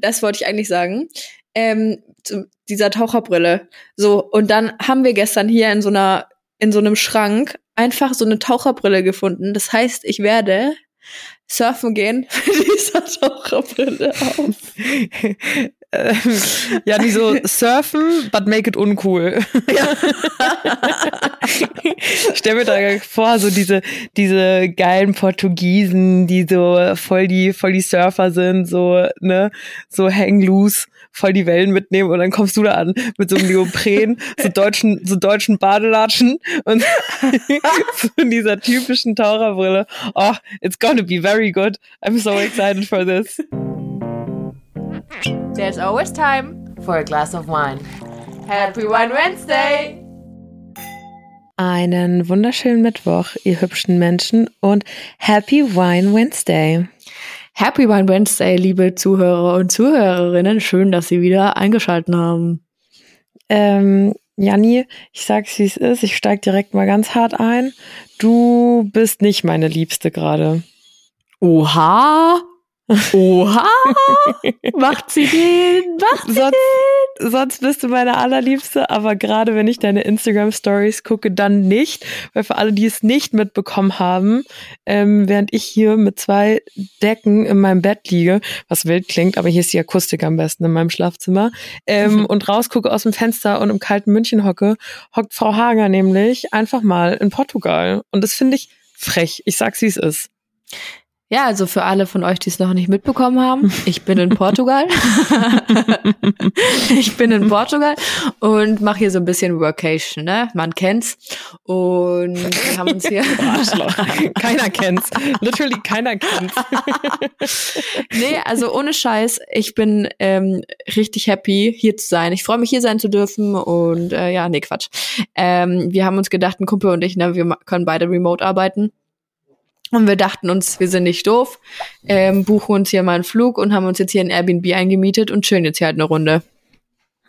das wollte ich eigentlich sagen. Ähm, zu dieser Taucherbrille. So, und dann haben wir gestern hier in so einer, in so einem Schrank einfach so eine Taucherbrille gefunden. Das heißt, ich werde surfen gehen mit dieser Taucherbrille auf. ja, nicht so surfen, but make it uncool. Ja. Stell mir da vor, so diese, diese geilen Portugiesen, die so voll die, voll die Surfer sind, so, ne, so hang loose, voll die Wellen mitnehmen und dann kommst du da an mit so einem Neopren, so deutschen, so deutschen Badelatschen und so dieser typischen Taucherbrille. Oh, it's gonna be very good. I'm so excited for this. There's always time for a glass of wine. Happy Wine Wednesday! Einen wunderschönen Mittwoch, ihr hübschen Menschen, und Happy Wine Wednesday. Happy Wine Wednesday, liebe Zuhörer und Zuhörerinnen. Schön, dass Sie wieder eingeschaltet haben. Ähm, Janni, ich sag's wie es ist, ich steig direkt mal ganz hart ein. Du bist nicht meine Liebste gerade. Oha! Oha! Macht sie den! Macht sie sonst, den! Sonst bist du meine allerliebste, aber gerade wenn ich deine Instagram-Stories gucke, dann nicht. Weil für alle, die es nicht mitbekommen haben, ähm, während ich hier mit zwei Decken in meinem Bett liege, was wild klingt, aber hier ist die Akustik am besten in meinem Schlafzimmer, ähm, und rausgucke aus dem Fenster und im kalten München hocke, hockt Frau Hager nämlich einfach mal in Portugal. Und das finde ich frech. Ich sag's, wie es ist. Ja, also für alle von euch, die es noch nicht mitbekommen haben, ich bin in Portugal. ich bin in Portugal und mache hier so ein bisschen Workation, ne? Man kennt's. Und wir haben uns hier. keiner kennt's. Literally keiner kennt's. nee, also ohne Scheiß, ich bin ähm, richtig happy, hier zu sein. Ich freue mich, hier sein zu dürfen. Und äh, ja, nee, Quatsch. Ähm, wir haben uns gedacht, ein Kumpel und ich, ne, wir können beide remote arbeiten. Und wir dachten uns, wir sind nicht doof, ähm, buchen uns hier mal einen Flug und haben uns jetzt hier ein Airbnb eingemietet und chillen jetzt hier halt eine Runde.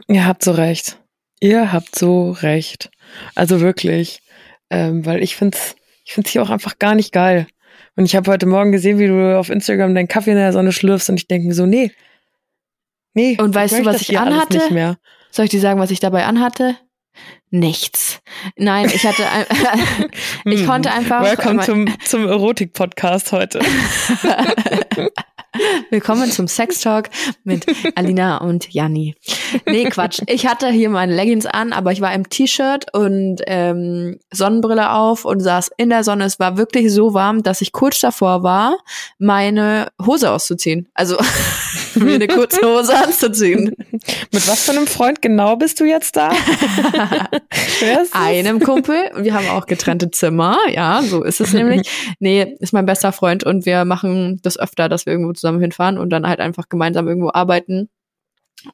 Ihr habt so recht. Ihr habt so recht. Also wirklich. Ähm, weil ich find's, ich find's hier auch einfach gar nicht geil. Und ich habe heute Morgen gesehen, wie du auf Instagram deinen Kaffee in der Sonne schlürfst und ich denke mir so, nee. Nee. Und weißt du, was ich anhatte? Soll ich dir sagen, was ich dabei anhatte? Nichts. Nein, ich hatte, ein, ich konnte hm. einfach. Welcome zum, zum Erotik-Podcast heute. Willkommen zum Sex Talk mit Alina und Janni. Nee, Quatsch. Ich hatte hier meine Leggings an, aber ich war im T-Shirt und ähm, Sonnenbrille auf und saß in der Sonne. Es war wirklich so warm, dass ich kurz davor war, meine Hose auszuziehen. Also mir eine kurze Hose anzuziehen. Mit was für einem Freund genau bist du jetzt da? Einem Kumpel. Wir haben auch getrennte Zimmer. Ja, so ist es nämlich. Nee, ist mein bester Freund und wir machen das öfter, dass wir irgendwo zusammen hinfahren und dann halt einfach gemeinsam irgendwo arbeiten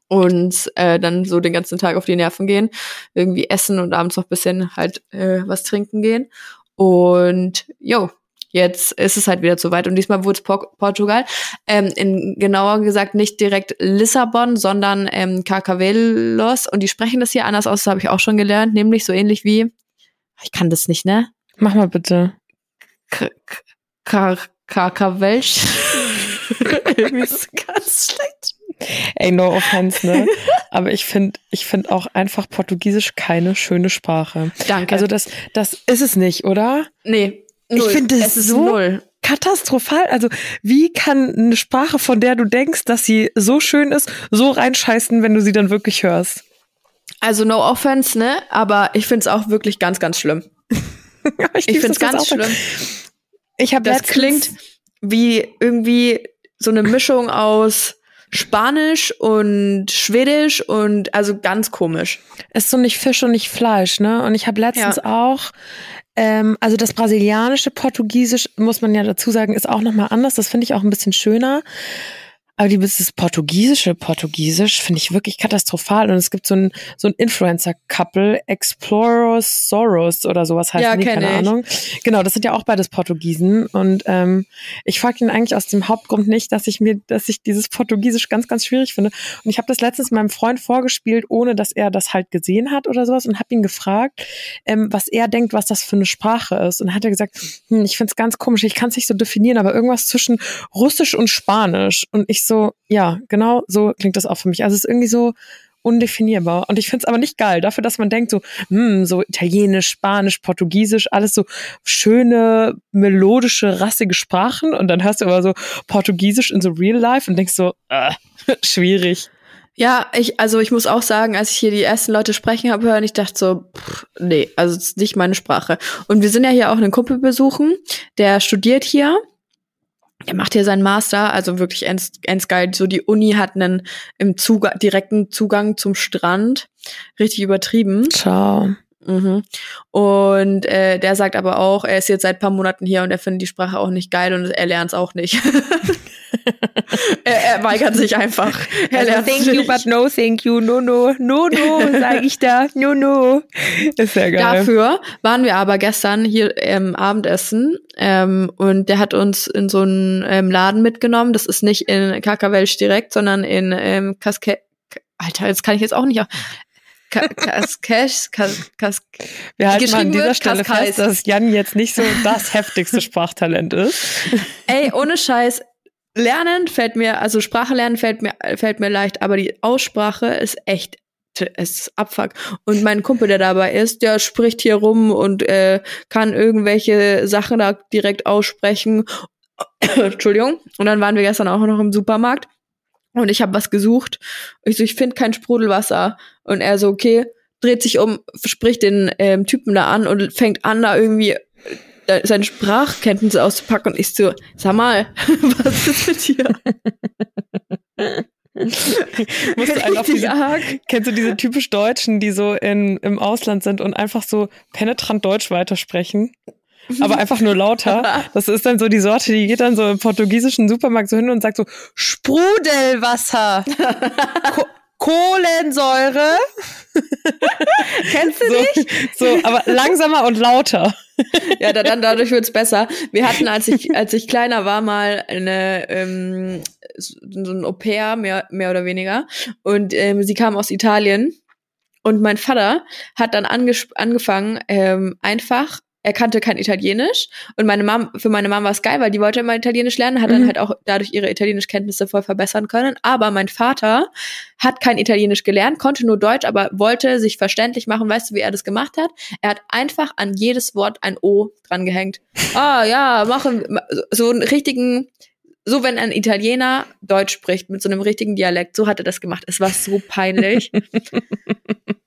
und äh, dann so den ganzen Tag auf die Nerven gehen, irgendwie essen und abends noch bisschen halt äh, was trinken gehen. Und jo, jetzt ist es halt wieder zu weit und diesmal wurde es Portugal. Ähm, in, genauer gesagt nicht direkt Lissabon, sondern ähm, Carcavelos und die sprechen das hier anders aus, das habe ich auch schon gelernt, nämlich so ähnlich wie, ich kann das nicht, ne? Mach mal bitte. Carcavelsch. Irgendwie ist ganz schlecht. Ey, no offense, ne? Aber ich finde, ich finde auch einfach Portugiesisch keine schöne Sprache. Danke. Also das, das ist es nicht, oder? Nee. Null. Ich finde es so null. katastrophal. Also wie kann eine Sprache, von der du denkst, dass sie so schön ist, so reinscheißen, wenn du sie dann wirklich hörst? Also no offense, ne? Aber ich finde es auch wirklich ganz, ganz schlimm. ich ich finde es ganz schlimm. Ich habe das klingt wie irgendwie so eine Mischung aus Spanisch und Schwedisch und also ganz komisch. Es ist so nicht Fisch und nicht Fleisch, ne? Und ich habe letztens ja. auch ähm, also das brasilianische Portugiesisch muss man ja dazu sagen, ist auch nochmal anders. Das finde ich auch ein bisschen schöner. Aber dieses portugiesische Portugiesisch finde ich wirklich katastrophal. Und es gibt so ein, so ein Influencer-Couple, Explorers Soros oder sowas heißt ja, die, keine ich. Ahnung. Genau, das sind ja auch beides Portugiesen. Und ähm, ich frage ihn eigentlich aus dem Hauptgrund nicht, dass ich mir, dass ich dieses Portugiesisch ganz, ganz schwierig finde. Und ich habe das letztens meinem Freund vorgespielt, ohne dass er das halt gesehen hat oder sowas und habe ihn gefragt, ähm, was er denkt, was das für eine Sprache ist. Und hat er gesagt, hm, ich finde es ganz komisch, ich kann es nicht so definieren, aber irgendwas zwischen Russisch und Spanisch. Und ich so, ja, genau so klingt das auch für mich. Also es ist irgendwie so undefinierbar. Und ich finde es aber nicht geil, dafür, dass man denkt, so, hm, so Italienisch, Spanisch, Portugiesisch, alles so schöne, melodische, rassige Sprachen. Und dann hörst du aber so Portugiesisch in so Real Life und denkst so, äh, schwierig. Ja, ich, also ich muss auch sagen, als ich hier die ersten Leute sprechen habe hören, ich dachte so, pff, nee, also nicht meine Sprache. Und wir sind ja hier auch einen Kumpel besuchen, der studiert hier. Der macht hier seinen Master, also wirklich ends, ends geil. So die Uni hat einen im Zugang, direkten Zugang zum Strand. Richtig übertrieben. Ciao. Mhm. Und äh, der sagt aber auch, er ist jetzt seit paar Monaten hier und er findet die Sprache auch nicht geil und er lernt es auch nicht. er, er weigert sich einfach. Er Also thank you, but no thank you. No, no, no, no, sage ich da. No, no. Ist ja geil. Dafür waren wir aber gestern hier im Abendessen ähm, und der hat uns in so einen ähm, Laden mitgenommen. Das ist nicht in Kakawelsch direkt, sondern in ähm, Kaske Alter, das kann ich jetzt auch nicht. Ka Kaskesh, Kas Kas Wir halten mal an dieser wird, Stelle Kaskais. fest, dass Jan jetzt nicht so das heftigste Sprachtalent ist. Ey, ohne Scheiß. Lernen fällt mir, also Sprache lernen fällt mir, fällt mir leicht, aber die Aussprache ist echt, es ist Abfuck. Und mein Kumpel, der dabei ist, der spricht hier rum und äh, kann irgendwelche Sachen da direkt aussprechen. Entschuldigung. Und dann waren wir gestern auch noch im Supermarkt und ich habe was gesucht. Ich so, ich finde kein Sprudelwasser. Und er so, okay, dreht sich um, spricht den ähm, Typen da an und fängt an, da irgendwie seine Sprachkenntnisse auszupacken. Und ich so, sag mal, was ist mit dir? Diese, kennst du diese typisch Deutschen, die so in, im Ausland sind und einfach so penetrant Deutsch weitersprechen? Aber einfach nur lauter. Das ist dann so die Sorte, die geht dann so im portugiesischen Supermarkt so hin und sagt so, Sprudelwasser, Kohlensäure. Kennst du So, nicht? so, aber langsamer und lauter. Ja, da, dann dadurch wird's besser. Wir hatten, als ich, als ich kleiner war, mal eine ähm, so ein Au pair, mehr, mehr oder weniger. Und ähm, sie kam aus Italien. Und mein Vater hat dann angefangen, ähm, einfach, er kannte kein Italienisch. Und meine Mom, für meine Mom war es geil, weil die wollte immer Italienisch lernen, hat dann Mhm. halt auch dadurch ihre Italienischkenntnisse voll verbessern können. Aber mein Vater hat kein Italienisch gelernt, konnte nur Deutsch, aber wollte sich verständlich machen. Weißt du, wie er das gemacht hat? Er hat einfach an jedes Wort ein O dran gehängt. Ah, ja, machen, so einen richtigen, so wenn ein Italiener Deutsch spricht, mit so einem richtigen Dialekt, so hat er das gemacht. Es war so peinlich.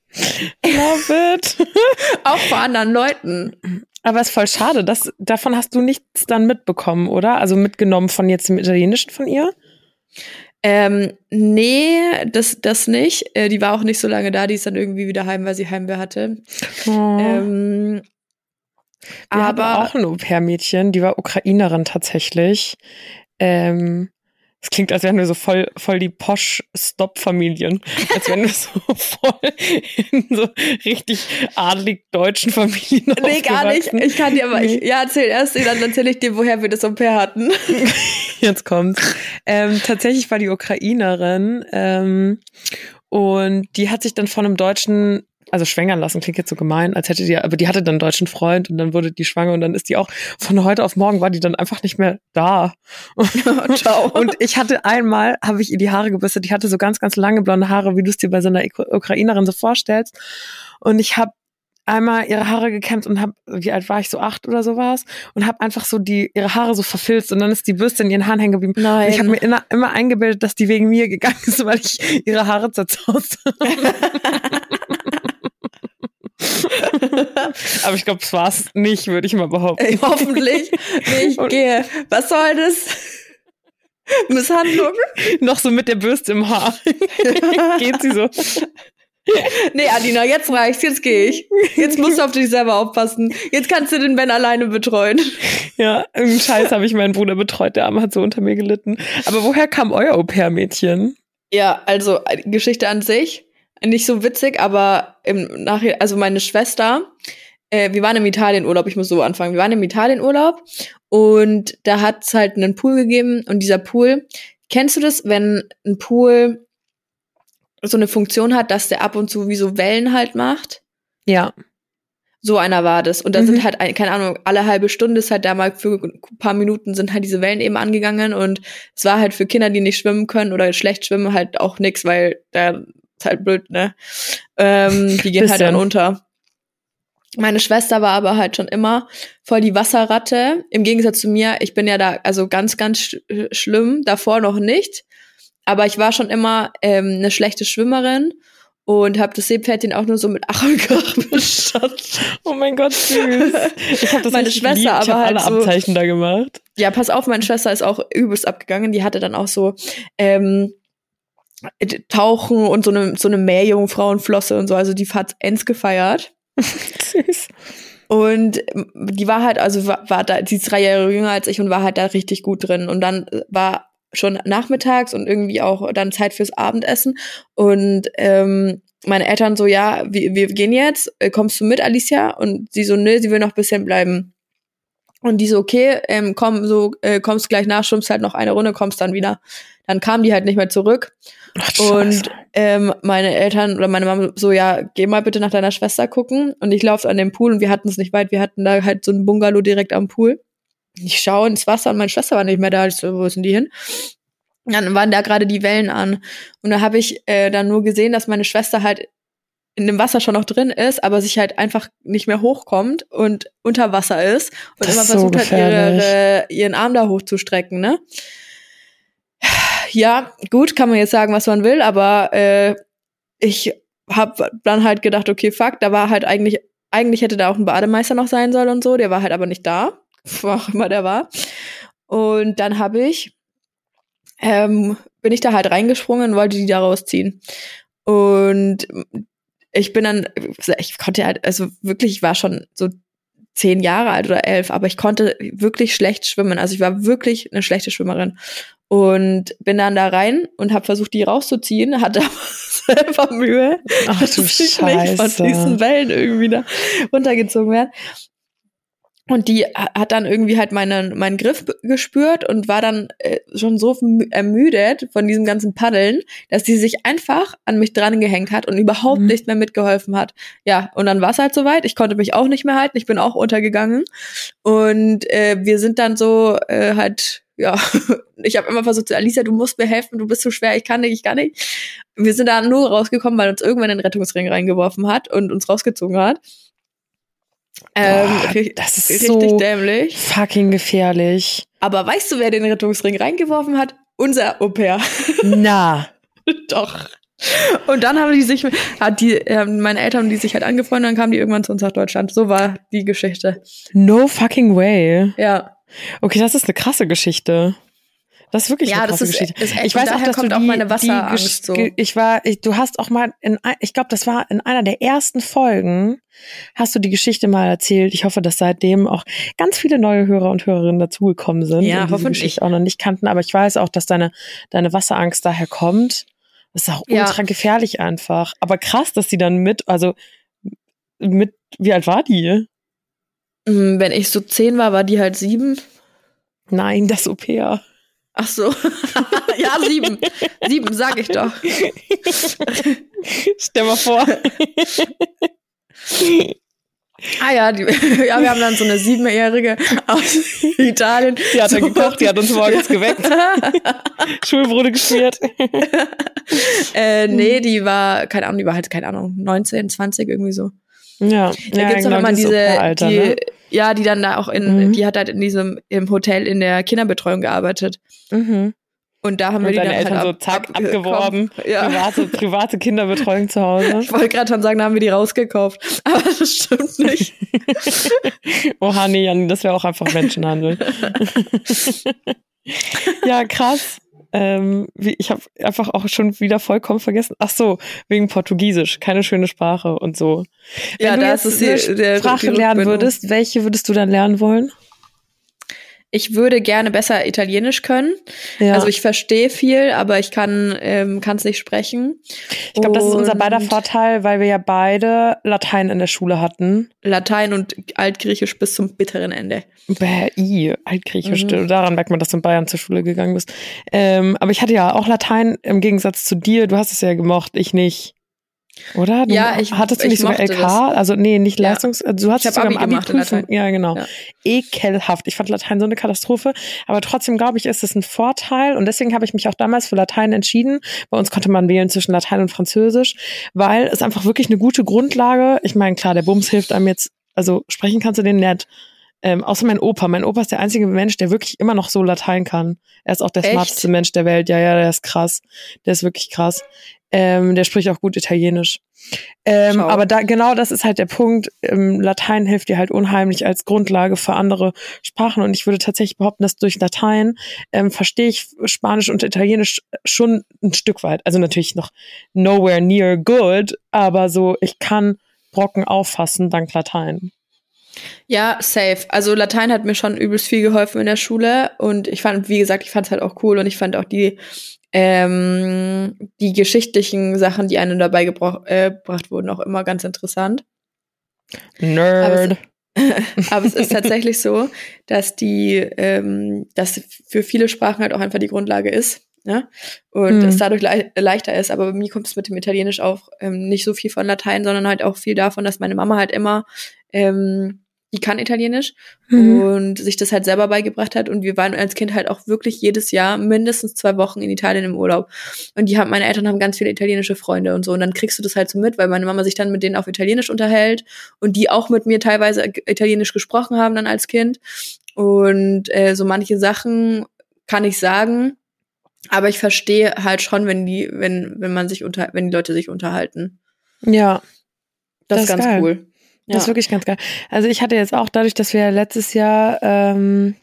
Love it. Auch vor anderen Leuten. Aber es ist voll schade, dass, davon hast du nichts dann mitbekommen, oder? Also mitgenommen von jetzt dem Italienischen von ihr? Ähm, nee, das, das nicht. Äh, die war auch nicht so lange da, die ist dann irgendwie wieder heim, weil sie Heimweh hatte. Oh. Ähm, Wir aber auch ein Au-pair-Mädchen, die war Ukrainerin tatsächlich. Ähm, es klingt, als wären wir so voll, voll die Posch-Stop-Familien. Als wären wir so voll in so richtig adelig deutschen Familien Nee, gar nicht. Ich kann dir aber, ich, ja, erzähl erst, dann erzähle ich dir, woher wir das Au pair hatten. Jetzt kommt's. Ähm, tatsächlich war die Ukrainerin ähm, und die hat sich dann von einem Deutschen, also schwängern lassen, klingt jetzt so gemein, als hätte die, aber die hatte dann einen deutschen Freund und dann wurde die schwanger und dann ist die auch, von heute auf morgen war die dann einfach nicht mehr da. Ciao. Und ich hatte einmal, habe ich ihr die Haare gebürstet, die hatte so ganz, ganz lange blonde Haare, wie du es dir bei so einer Ukrainerin so vorstellst. Und ich habe einmal ihre Haare gekämmt und habe, wie alt war ich, so acht oder sowas, und habe einfach so die ihre Haare so verfilzt und dann ist die Bürste in ihren Haaren hängen geblieben. Nein. Und ich habe mir immer, immer eingebildet, dass die wegen mir gegangen ist, weil ich ihre Haare zerzaust habe. Aber ich glaube, es war es nicht, würde ich mal behaupten. Ey, hoffentlich nicht Und- gehe. Was soll das? Misshandlung? Noch so mit der Bürste im Haar. Geht sie so. Nee, Adina, jetzt reicht's, jetzt gehe ich. Jetzt musst du auf dich selber aufpassen. Jetzt kannst du den Ben alleine betreuen. Ja, irgendeinen Scheiß habe ich meinen Bruder betreut, der Arme hat so unter mir gelitten. Aber woher kam euer Au-pair-Mädchen? Ja, also äh, Geschichte an sich, nicht so witzig, aber im Nachhinein, also meine Schwester, äh, wir waren im Italienurlaub, ich muss so anfangen, wir waren im Italienurlaub und da hat's halt einen Pool gegeben und dieser Pool, kennst du das, wenn ein Pool so eine Funktion hat, dass der ab und zu wie so Wellen halt macht? Ja. So einer war das. Und da Mhm. sind halt, ein- keine Ahnung, alle halbe Stunde ist halt da mal für ein paar Minuten sind halt diese Wellen eben angegangen und es war halt für Kinder, die nicht schwimmen können oder schlecht schwimmen, halt auch nix, weil da ist halt blöd, ne? Ähm, die gehen halt dann unter. Meine Schwester war aber halt schon immer voll die Wasserratte. Im Gegensatz zu mir, ich bin ja da also ganz, ganz sch schlimm, davor noch nicht. Aber ich war schon immer ähm, eine schlechte Schwimmerin und habe das Seepferdchen auch nur so mit Ach und Krach bestanden. Oh mein Gott, süß. Ich habe das Meine Schwester geliebt. Ich aber hab halt alle so- Abzeichen da gemacht. Ja, pass auf, meine Schwester ist auch übelst abgegangen. Die hatte dann auch so ähm, Tauchen und so eine so eine Meerjungfrauenflosse und so. Also die hat's ends gefeiert. Süß. Und ähm, die war halt, also war, war da, die ist drei Jahre jünger als ich und war halt da richtig gut drin. Und dann äh, war schon nachmittags und irgendwie auch dann Zeit fürs Abendessen. Und ähm, meine Eltern so, ja, wir, wir gehen jetzt, äh, kommst du mit, Alicia? Und sie so, nö, sie will noch ein bisschen bleiben. Und die so, okay, ähm, komm, so, äh, kommst gleich nach, schwimmst halt noch eine Runde, kommst dann wieder. Dann kam die halt nicht mehr zurück. Ach, Und ähm, meine Eltern oder meine Mama so, ja, geh mal bitte nach deiner Schwester gucken. Und ich laufe an dem Pool und wir hatten es nicht weit. Wir hatten da halt so ein Bungalow direkt am Pool. Ich schaue ins Wasser und meine Schwester war nicht mehr da. Ich so, wo sind die hin? Dann waren da gerade die Wellen an. Und da habe ich äh, dann nur gesehen, dass meine Schwester halt in dem Wasser schon noch drin ist, aber sich halt einfach nicht mehr hochkommt und unter Wasser ist und Das immer ist so versucht hat, gefährlich. ihre, ihren Arm da hochzustrecken, ne? Ja, gut, kann man jetzt sagen, was man will, aber äh, ich habe dann halt gedacht, okay, fuck, da war halt eigentlich, eigentlich hätte da auch ein Bademeister noch sein sollen und so, der war halt aber nicht da, wo auch immer der war. Und dann habe ich, ähm, bin ich da halt reingesprungen und wollte die da rausziehen. Und ich bin dann, ich konnte halt, also wirklich, ich war schon so zehn Jahre alt oder elf, aber ich konnte wirklich schlecht schwimmen. Also ich war wirklich eine schlechte Schwimmerin. Und bin dann da rein und habe versucht, die rauszuziehen, hatte aber selber Mühe, Ach dass du ich nicht von Scheiße. diesen Wellen irgendwie da runtergezogen werde. Und die ha- hat dann irgendwie halt meinen, meinen Griff gespürt und war dann äh, schon so mü- ermüdet von diesem ganzen Paddeln, dass die sich einfach an mich dran gehängt hat und überhaupt Mhm. nicht mehr mitgeholfen hat. Ja, und dann war es halt soweit. Ich konnte mich auch nicht mehr halten. Ich bin auch untergegangen. Und äh, wir sind dann so äh, halt, ja, ich habe immer versucht, so, Alicia, du musst mir helfen, du bist so schwer, ich kann nicht, ich kann nicht. Wir sind da nur rausgekommen, weil uns irgendwann den Rettungsring reingeworfen hat und uns rausgezogen hat. Ähm, Boah, das ist richtig so dämlich. fucking gefährlich. Aber weißt du, wer den Rettungsring reingeworfen hat? Unser Au-pair. Na. Doch. Und dann haben die sich, hat die, ähm, meine Eltern die sich halt angefreundet, dann kamen die irgendwann zu uns nach Deutschland. So war die Geschichte. No fucking way. Ja. Okay, das ist eine krasse Geschichte. Das ist wirklich Ja, eine das krasse ist- Geschichte. ist echt- ich weiß auch, dass kommt du auch die, meine Wasserangst so. Ich war, ich, du hast auch mal in, ich glaube, das war in einer der ersten Folgen, hast du die Geschichte mal erzählt. Ich hoffe, dass seitdem auch ganz viele neue Hörer und Hörerinnen dazugekommen sind Ja, und hoffentlich. Geschichte auch noch nicht kannten. Aber ich weiß auch, dass deine, deine Wasserangst daher kommt. Das ist auch Ja. ultra gefährlich einfach. Aber krass, dass die dann mit, also mit, wie alt war die? Mm, Wenn ich so zehn war, war die halt sieben. Nein, das Au-pair. Ach so. ja, sieben. sieben, sag ich doch. Stell mal vor. Ah ja, die, ja, wir haben dann so eine siebenjährige aus Italien. Die hat er So. gekocht, die hat uns morgens geweckt, Schulbrote geschmiert. äh, nee, die war, keine Ahnung, die war halt, keine Ahnung, 19, 20, irgendwie so. Ja, Da ja gibt's genau, auch immer diese, Au-pair-Alter, die, ne? Ja, die dann da auch in, Mhm. die hat halt in diesem, im Hotel in der Kinderbetreuung gearbeitet. Mhm. Und da haben wir Und die deine dann Eltern halt so ab, zack, abgekauft. abgeworben. Ja. Private, private Kinderbetreuung zu Hause. Ich wollte gerade schon sagen, da haben wir die rausgekauft. Aber das stimmt nicht. Oha, nee, Jan, das wäre auch einfach Menschenhandel. ja, krass. Ähm, wie, ich habe einfach auch schon wieder vollkommen vergessen. Ach so, wegen Portugiesisch, keine schöne Sprache und so. Wenn Ja, du das jetzt ist die- eine der- Sprache die lernen würdest, welche würdest du dann lernen wollen? Ich würde gerne besser Italienisch können. Ja. Also ich verstehe viel, aber ich kann ähm, es nicht sprechen. Ich glaube, das ist unser beider Vorteil, weil wir ja beide Latein in der Schule hatten. Latein und Altgriechisch bis zum bitteren Ende. Bäh, i, Altgriechisch. Mhm. Daran merkt man, dass du in Bayern zur Schule gegangen bist. Ähm, aber ich hatte ja auch Latein im Gegensatz zu dir. Du hast es ja gemocht, ich nicht. Oder? Du ja, ich hattest du ich nicht sogar LK? das. Also nee, nicht Ja. Leistungs, also du hab sogar Abi Abi gemacht Prüfung. Ja, genau. Ja. Ekelhaft. Ich fand Latein so eine Katastrophe, aber trotzdem glaube ich, ist es ein Vorteil und deswegen habe ich mich auch damals für Latein entschieden. Bei uns konnte man wählen zwischen Latein und Französisch, weil es einfach wirklich eine gute Grundlage. Ich meine, klar, der Bums hilft einem jetzt, also sprechen kannst du den nett. Ähm, außer mein Opa. Mein Opa ist der einzige Mensch, der wirklich immer noch so Latein kann. Er ist auch der Echt? smarteste Mensch der Welt. Ja, ja, der ist krass. Der ist wirklich krass. Ähm, der spricht auch gut Italienisch. Ähm, Schau. aber da genau das ist halt der Punkt. Ähm, Latein hilft dir halt unheimlich als Grundlage für andere Sprachen. Und ich würde tatsächlich behaupten, dass durch Latein ähm, verstehe ich Spanisch und Italienisch schon ein Stück weit. Also natürlich noch nowhere near good, aber so ich kann Brocken auffassen dank Latein. Ja, safe. Also Latein hat mir schon übelst viel geholfen in der Schule und ich fand, wie gesagt, ich fand es halt auch cool und ich fand auch die ähm, die geschichtlichen Sachen, die einem dabei äh, gebracht wurden, auch immer ganz interessant. Nerd. Aber es ist tatsächlich so, dass die, ähm, dass für viele Sprachen halt auch einfach die Grundlage ist. Ne? Und Mhm. es dadurch lei leichter ist. Aber bei mir kommt es mit dem Italienisch auch ähm, nicht so viel von Latein, sondern halt auch viel davon, dass meine Mama halt immer, ähm, die kann Italienisch Mhm. und sich das halt selber beigebracht hat. Und wir waren als Kind halt auch wirklich jedes Jahr mindestens zwei Wochen in Italien im Urlaub. Und die haben, meine Eltern haben ganz viele italienische Freunde und so. Und dann kriegst du das halt so mit, weil meine Mama sich dann mit denen auf Italienisch unterhält und die auch mit mir teilweise Italienisch gesprochen haben dann als Kind. Und äh, so manche Sachen kann ich sagen, aber ich verstehe halt schon, wenn die, wenn, wenn man sich unter, wenn die Leute sich unterhalten. Ja, Das, Das ist ganz geil. cool. Ja. Das ist wirklich ganz geil. Also ich hatte jetzt auch dadurch, dass wir letztes Jahr ähm,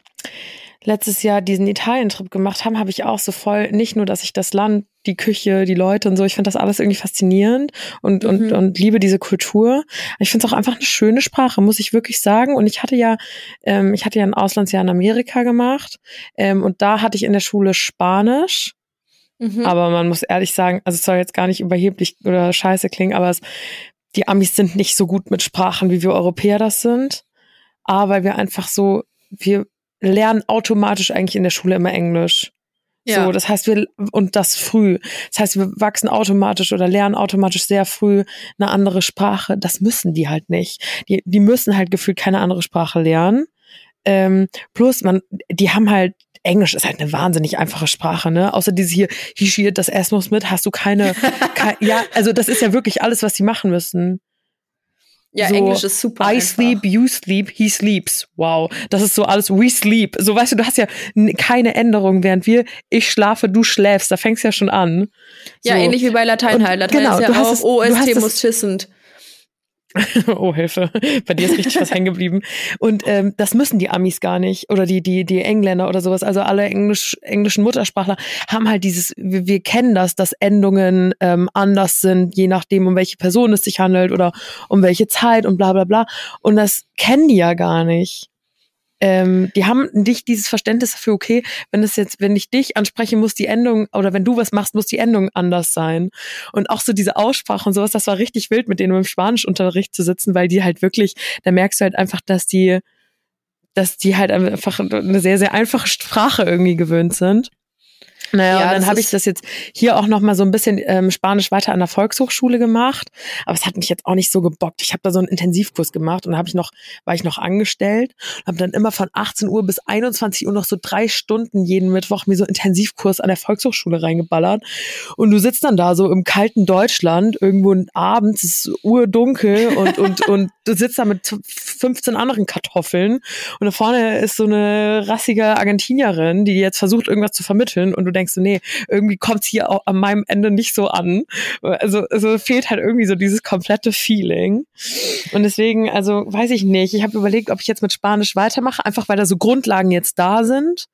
letztes Jahr diesen Italien-Trip gemacht haben, habe ich auch so voll nicht nur, dass ich das Land, die Küche, die Leute und so, ich finde das alles irgendwie faszinierend und und Mhm. und liebe diese Kultur. Ich finde es auch einfach eine schöne Sprache, muss ich wirklich sagen. Und ich hatte ja, ähm, ich hatte ja ein Auslandsjahr in Amerika gemacht ähm, und da hatte ich in der Schule Spanisch. Mhm. Aber man muss ehrlich sagen, also es soll jetzt gar nicht überheblich oder scheiße klingen, aber es, die Amis sind nicht so gut mit Sprachen, wie wir Europäer das sind. Aber wir einfach so, wir lernen automatisch eigentlich in der Schule immer Englisch. Ja. So, das heißt, wir, und das früh. Das heißt, wir wachsen automatisch oder lernen automatisch sehr früh eine andere Sprache. Das müssen die halt nicht. Die, die müssen halt gefühlt keine andere Sprache lernen. Ähm, plus, man, die haben halt, Englisch ist halt eine wahnsinnig einfache Sprache, ne? Außer diese hier, hier steht das S muss mit, hast du keine, kei- ja, also das ist ja wirklich alles, was sie machen müssen. ja, so, Englisch ist super. I einfach. sleep, you sleep, he sleeps. Wow, das ist so alles, we sleep. So, weißt du, du hast ja keine Änderung, während wir, ich schlafe, du schläfst, da fängst ja schon an. Ja, so. ähnlich wie bei Latein halt. Latein genau, ist ja du hast auch es- hast OST es- muss schissend. Oh, Hilfe. Bei dir ist richtig was hängen geblieben. Und ähm, das müssen die Amis gar nicht. Oder die, die, die Engländer oder sowas. Also alle Englisch, englischen Muttersprachler haben halt dieses, wir, wir kennen das, dass Endungen ähm, anders sind, je nachdem, um welche Person es sich handelt oder um welche Zeit und bla bla bla. Und das kennen die ja gar nicht. Ähm, die haben nicht dieses Verständnis dafür, okay, wenn es jetzt, wenn ich dich anspreche, muss die Endung, oder wenn du was machst, muss die Endung anders sein. Und auch so diese Aussprache und sowas, das war richtig wild, mit denen im Spanischunterricht zu sitzen, weil die halt wirklich, da merkst du halt einfach, dass die, dass die halt einfach eine sehr, sehr einfache Sprache irgendwie gewöhnt sind. Naja, Ja, und dann habe ich das jetzt hier auch noch mal so ein bisschen ähm, Spanisch weiter an der Volkshochschule gemacht, aber es hat mich jetzt auch nicht so gebockt. Ich habe da so einen Intensivkurs gemacht und habe ich noch war ich noch angestellt, habe dann immer von 18 Uhr bis 21 Uhr noch so drei Stunden jeden Mittwoch mir so einen Intensivkurs an der Volkshochschule reingeballert und du sitzt dann da so im kalten Deutschland irgendwo abends es ist urdunkel und und und sitzt da mit 15 anderen Kartoffeln und da vorne ist so eine rassige Argentinierin, die jetzt versucht irgendwas zu vermitteln und du denkst so, nee, irgendwie kommt's hier auch an meinem Ende nicht so an. Also, also fehlt halt irgendwie so dieses komplette Feeling. Und deswegen, also weiß ich nicht. Ich habe überlegt, ob ich jetzt mit Spanisch weitermache, einfach weil da so Grundlagen jetzt da sind.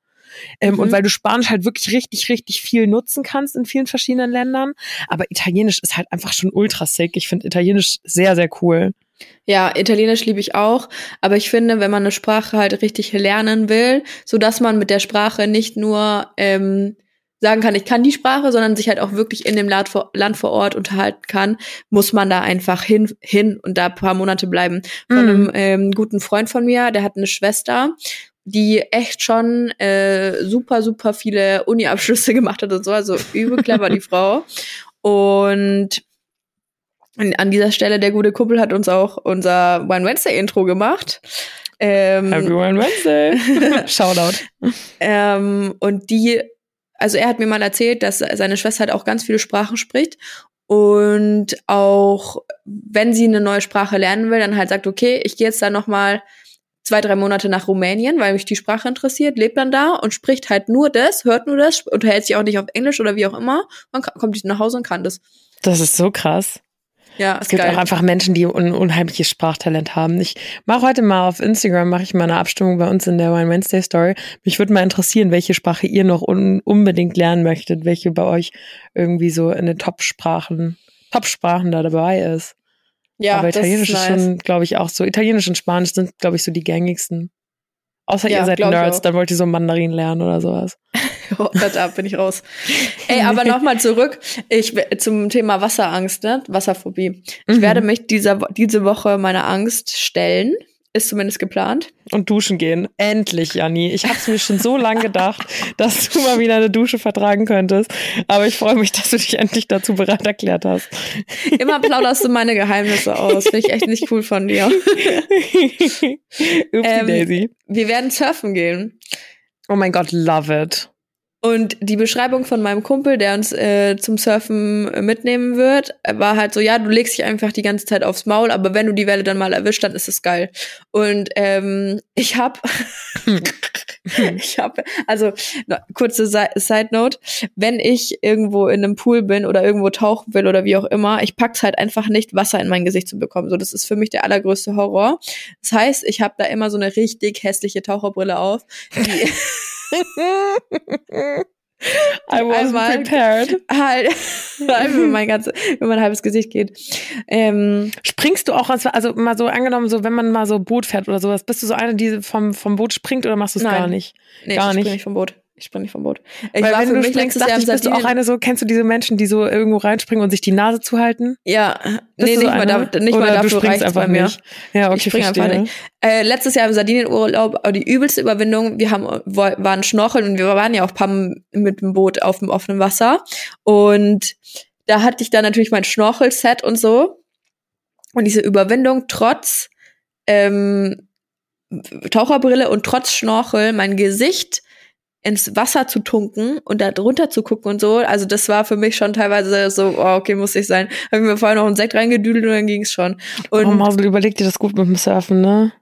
Ähm, Mhm. Und weil du Spanisch halt wirklich richtig, richtig viel nutzen kannst in vielen verschiedenen Ländern. Aber Italienisch ist halt einfach schon ultra sick. Ich finde Italienisch sehr, sehr cool. Ja, Italienisch liebe ich auch, aber ich finde, wenn man eine Sprache halt richtig lernen will, so dass man mit der Sprache nicht nur ähm, sagen kann, ich kann die Sprache, sondern sich halt auch wirklich in dem Land vor, Land vor Ort unterhalten kann, muss man da einfach hin, hin und da ein paar Monate bleiben. Von Mhm. einem ähm, guten Freund von mir, der hat eine Schwester, die echt schon äh, super, super viele Uni-Abschlüsse gemacht hat und so, also übel clever, die Frau. Und an dieser Stelle, der gute Kumpel hat uns auch unser One Wednesday Intro gemacht. Ähm, Happy One Wednesday. Shoutout. Ähm, und die, also er hat mir mal erzählt, dass seine Schwester halt auch ganz viele Sprachen spricht und auch wenn sie eine neue Sprache lernen will, dann halt sagt, okay, ich gehe jetzt dann noch mal zwei, drei Monate nach Rumänien, weil mich die Sprache interessiert, lebt dann da und spricht halt nur das, hört nur das, unterhält sich auch nicht auf Englisch oder wie auch immer, dann kommt nach Hause und kann das. Das ist so krass. Ja, es gibt geil. auch einfach Menschen, die ein unheimliches Sprachtalent haben. Ich mache heute mal auf Instagram, mache ich mal eine Abstimmung bei uns in der Wine Wednesday Story. Mich würde mal interessieren, welche Sprache ihr noch un unbedingt lernen möchtet, welche bei euch irgendwie so in den Top-Sprachen, Top-Sprachen da dabei ist. Ja, Aber Italienisch ist, nice. ist schon, glaube ich, auch so. Italienisch und Spanisch sind, glaube ich, so die gängigsten. Außer ja, ihr seid Nerds, dann wollt ihr so Mandarin lernen oder sowas. oh, da bin ich raus. Ey, aber nochmal zurück ich, zum Thema Wasserangst, ne? Wasserphobie. Ich mhm. werde mich dieser, diese Woche meiner Angst stellen. Ist zumindest geplant. Und duschen gehen. Endlich, Janni. Ich habe es mir schon so lange gedacht, dass du mal wieder eine Dusche vertragen könntest. Aber ich freue mich, dass du dich endlich dazu bereit erklärt hast. Immer plauderst du meine Geheimnisse aus. Finde ich echt nicht cool von dir. ähm, Daisy. Wir werden surfen gehen. Oh mein Gott, love it. Und die Beschreibung von meinem Kumpel, der uns äh, zum Surfen mitnehmen wird, war halt so, ja, du legst dich einfach die ganze Zeit aufs Maul, aber wenn du die Welle dann mal erwischt, dann ist es geil. Und ähm, ich hab, ich hab, also kurze Side Note, wenn ich irgendwo in einem Pool bin oder irgendwo tauchen will oder wie auch immer, ich pack's halt einfach nicht, Wasser in mein Gesicht zu bekommen. So, das ist für mich der allergrößte Horror. Das heißt, ich habe da immer so eine richtig hässliche Taucherbrille auf, die I was prepared. Halt, wenn mein ganzes, wenn mein halbes Gesicht geht. Ähm, Springst du auch, also mal so angenommen, so wenn man mal so Boot fährt oder sowas, bist du so eine, die vom, vom Boot springt oder machst du es gar nicht? Nee, gar ich nicht. nicht vom Boot. Ich springe nicht vom Boot. Ich Weil wenn du springst, dachte ich, bist du auch eine so, kennst du diese Menschen, die so irgendwo reinspringen und sich die Nase zuhalten? Ja, bist nee, nicht, so mal, da, nicht Oder mal dafür reicht einfach mir. Nicht. Ja, okay, ich springe einfach nicht. Äh, letztes Jahr im Sardinienurlaub die übelste Überwindung. Wir haben waren schnorcheln und wir waren ja auch Pam mit dem Boot auf dem offenen Wasser und da hatte ich dann natürlich mein Schnorchelset und so und diese Überwindung trotz ähm, Taucherbrille und trotz Schnorchel mein Gesicht ins Wasser zu tunken und da drunter zu gucken und so. Also das war für mich schon teilweise so, oh, okay, muss ich sein. Habe ich mir vorher noch einen Sekt reingedüdelt und dann ging's schon. Und oh, Mausel, überleg dir das gut mit dem Surfen, ne?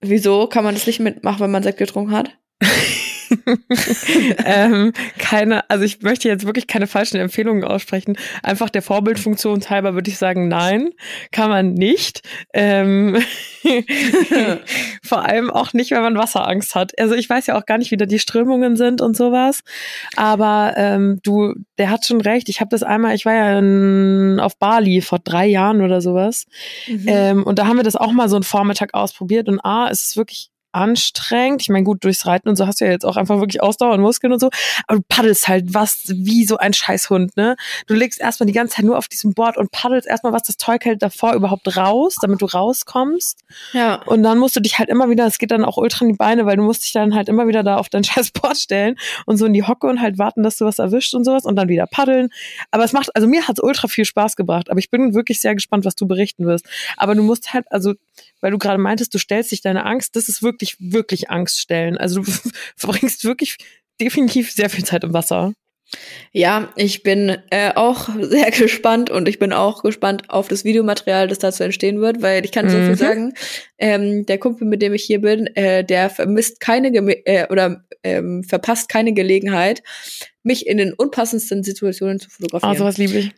Wieso? Kann man das nicht mitmachen, wenn man Sekt getrunken hat? ähm, keine, also ich möchte jetzt wirklich keine falschen Empfehlungen aussprechen. Einfach der Vorbildfunktion halber würde ich sagen, nein, kann man nicht. Ähm, vor allem auch nicht, wenn man Wasserangst hat. Also ich weiß ja auch gar nicht, wie da die Strömungen sind und sowas. Aber ähm, du, der hat schon recht. Ich habe das einmal, ich war ja in, auf Bali vor drei Jahren oder sowas. Mhm. Ähm, und da haben wir das auch mal so einen Vormittag ausprobiert. Und A, es ist wirklich anstrengend. Ich meine, gut, durchs Reiten und so hast du ja jetzt auch einfach wirklich Ausdauer und Muskeln und so. Aber du paddelst halt was wie so ein Scheißhund, ne? Du legst erstmal die ganze Zeit nur auf diesem Board und paddelst erstmal, was das Zeug hält, davor überhaupt raus, damit du rauskommst. Ja. Und dann musst du dich halt immer wieder, es geht dann auch ultra in die Beine, weil du musst dich dann halt immer wieder da auf dein scheiß Board stellen und so in die Hocke und halt warten, dass du was erwischt und sowas und dann wieder paddeln. Aber es macht, also mir hat es ultra viel Spaß gebracht. Aber ich bin wirklich sehr gespannt, was du berichten wirst. Aber du musst halt, also weil du gerade meintest, du stellst dich deine Angst, das ist wirklich, wirklich Angst stellen. Also du verbringst wirklich definitiv sehr viel Zeit im Wasser. Ja, ich bin äh, auch sehr gespannt und ich bin auch gespannt auf das Videomaterial, das dazu entstehen wird, weil ich kann mhm. so viel mhm. sagen. Ähm, der Kumpel, mit dem ich hier bin, äh, der vermisst keine Geme äh, oder ähm, verpasst keine Gelegenheit, mich in den unpassendsten Situationen zu fotografieren. Ah, sowas liebe ich.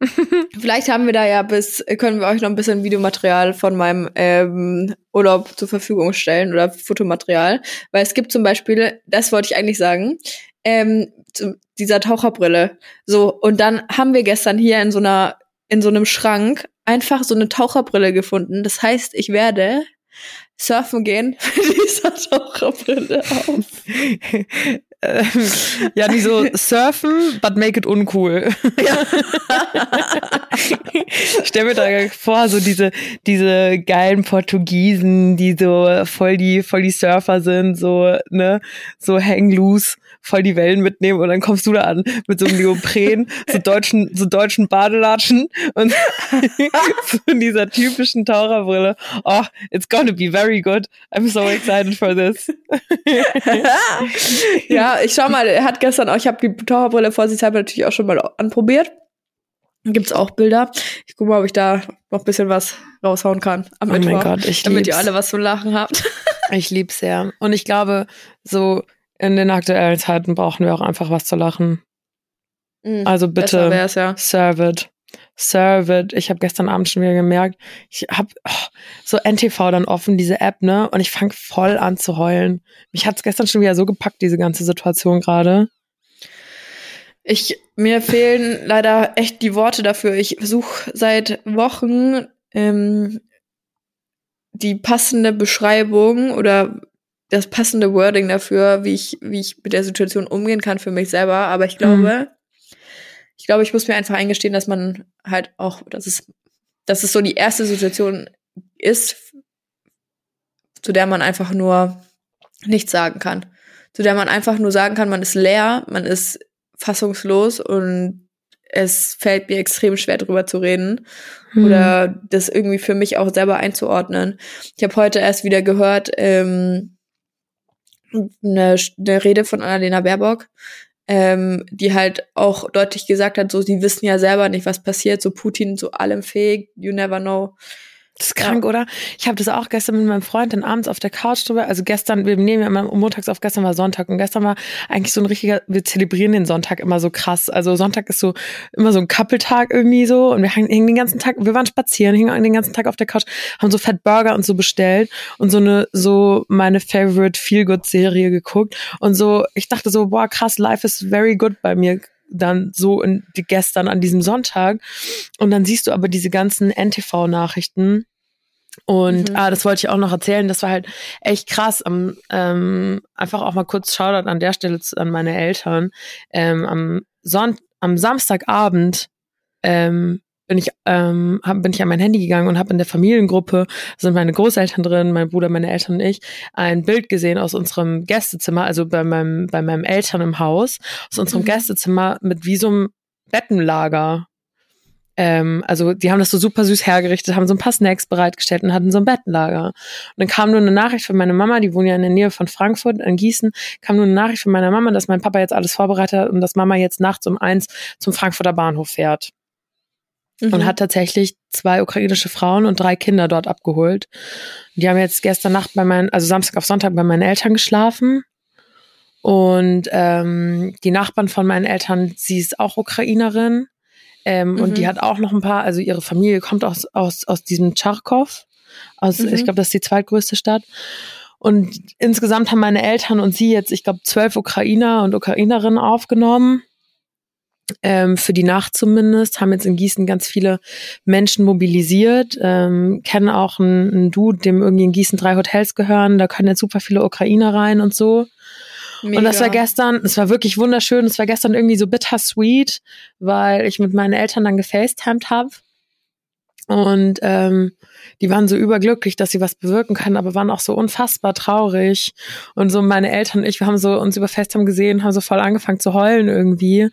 Vielleicht haben wir da ja bis, können wir euch noch ein bisschen Videomaterial von meinem ähm, Urlaub zur Verfügung stellen oder Fotomaterial. Weil es gibt zum Beispiel, das wollte ich eigentlich sagen, ähm, zu dieser Taucherbrille. So, und dann haben wir gestern hier in so einer, in so einem Schrank einfach so eine Taucherbrille gefunden. Das heißt, ich werde surfen gehen mit dieser Taucherbrille auf. ja, die so surfen, but make it uncool. Ja. Stell mir da vor, so diese, diese geilen Portugiesen, die so voll die, voll die Surfer sind, so, ne, so hang loose voll die Wellen mitnehmen und dann kommst du da an mit so einem Neopren, so deutschen, so deutschen Badelatschen und so dieser typischen Taucherbrille. Oh, it's gonna be very good. I'm so excited for this. ja, ich schau mal, er hat gestern auch, ich habe die Taucherbrille vorsichtshalber natürlich auch schon mal anprobiert. Gibt's auch Bilder. Ich gucke mal, ob ich da noch ein bisschen was raushauen kann am oh Mittwoch, mein Gott, ich damit lieb's. ihr alle was zum Lachen habt. ich lieb's sehr. Und ich glaube, so in den aktuellen Zeiten brauchen wir auch einfach was zu lachen. Mhm, also bitte, ja. serve it. Serve it. Ich habe gestern Abend schon wieder gemerkt, ich habe oh, so NTV dann offen, diese App, ne? Und ich fange voll an zu heulen. Mich hat's gestern schon wieder so gepackt, diese ganze Situation gerade. Ich, mir fehlen leider echt die Worte dafür. Ich suche seit Wochen ähm, die passende Beschreibung oder das passende Wording dafür, wie ich, wie ich mit der Situation umgehen kann für mich selber. Aber ich glaube, mhm. ich glaube, ich muss mir einfach eingestehen, dass man halt auch, dass es, dass es so die erste Situation ist, zu der man einfach nur nichts sagen kann. Zu der man einfach nur sagen kann, man ist leer, man ist fassungslos und es fällt mir extrem schwer drüber zu reden hm. oder das irgendwie für mich auch selber einzuordnen. Ich habe heute erst wieder gehört ähm, eine, eine Rede von Annalena Baerbock, ähm, die halt auch deutlich gesagt hat, so sie wissen ja selber nicht, was passiert, so Putin zu allem fähig, you never know. Das ist krank, ja. oder? Ich habe das auch gestern mit meinem Freund dann abends auf der Couch drüber. Also gestern, wir nehmen ja immer montags auf, gestern war Sonntag und gestern war eigentlich so ein richtiger, wir zelebrieren den Sonntag immer so krass. Also Sonntag ist so immer so ein Couple-Tag irgendwie so und wir hingen den ganzen Tag, wir waren spazieren, hingen den ganzen Tag auf der Couch, haben so Fat Burger und so bestellt und so eine, so meine favorite Feel-Good-Serie geguckt und so, ich dachte so, boah krass, life is very good bei mir dann so in gestern an diesem Sonntag und dann siehst du aber diese ganzen NTV-Nachrichten und mhm. ah, das wollte ich auch noch erzählen. Das war halt echt krass. Am, ähm, einfach auch mal kurz Shoutout an der Stelle zu, an meine Eltern. Ähm, am, Son am Samstagabend ähm, bin ich ähm, hab, bin ich an mein Handy gegangen und habe in der Familiengruppe sind meine Großeltern drin, mein Bruder, meine Eltern und ich ein Bild gesehen aus unserem Gästezimmer, also bei meinem bei meinem Eltern im Haus, aus unserem mhm. Gästezimmer mit wie so einem Bettenlager ähm, also die haben das so super süß hergerichtet, haben so ein paar Snacks bereitgestellt und hatten so ein Bettenlager. Und dann kam nur eine Nachricht von meiner Mama, die wohnt ja in der Nähe von Frankfurt, in Gießen, kam nur eine Nachricht von meiner Mama, dass mein Papa jetzt alles vorbereitet hat und dass Mama jetzt nachts um eins zum Frankfurter Bahnhof fährt. Mhm. Und hat tatsächlich zwei ukrainische Frauen und drei Kinder dort abgeholt. Die haben jetzt gestern Nacht bei meinen, also Samstag auf Sonntag bei meinen Eltern geschlafen. Und ähm, die Nachbarn von meinen Eltern, sie ist auch Ukrainerin. Ähm, mhm. Und die mhm. hat auch noch ein paar, also ihre Familie kommt aus, aus, aus diesem Charkow. Aus, mhm. Ich glaube, das ist die zweitgrößte Stadt. Und insgesamt haben meine Eltern und sie jetzt, ich glaube, zwölf Ukrainer und Ukrainerinnen aufgenommen. Ähm, für die Nacht zumindest, haben jetzt in Gießen ganz viele Menschen mobilisiert, ähm, kennen auch einen, einen Dude, dem irgendwie in Gießen drei Hotels gehören, da können jetzt super viele Ukrainer rein und so. Mega. Und das war gestern, es war wirklich wunderschön. Es war gestern irgendwie so bittersweet, weil ich mit meinen Eltern dann gefacetimed habe. Und ähm, die waren so überglücklich, dass sie was bewirken können, aber waren auch so unfassbar traurig. Und so meine Eltern und ich, wir haben so uns über FaceTime gesehen, haben so voll angefangen zu heulen irgendwie.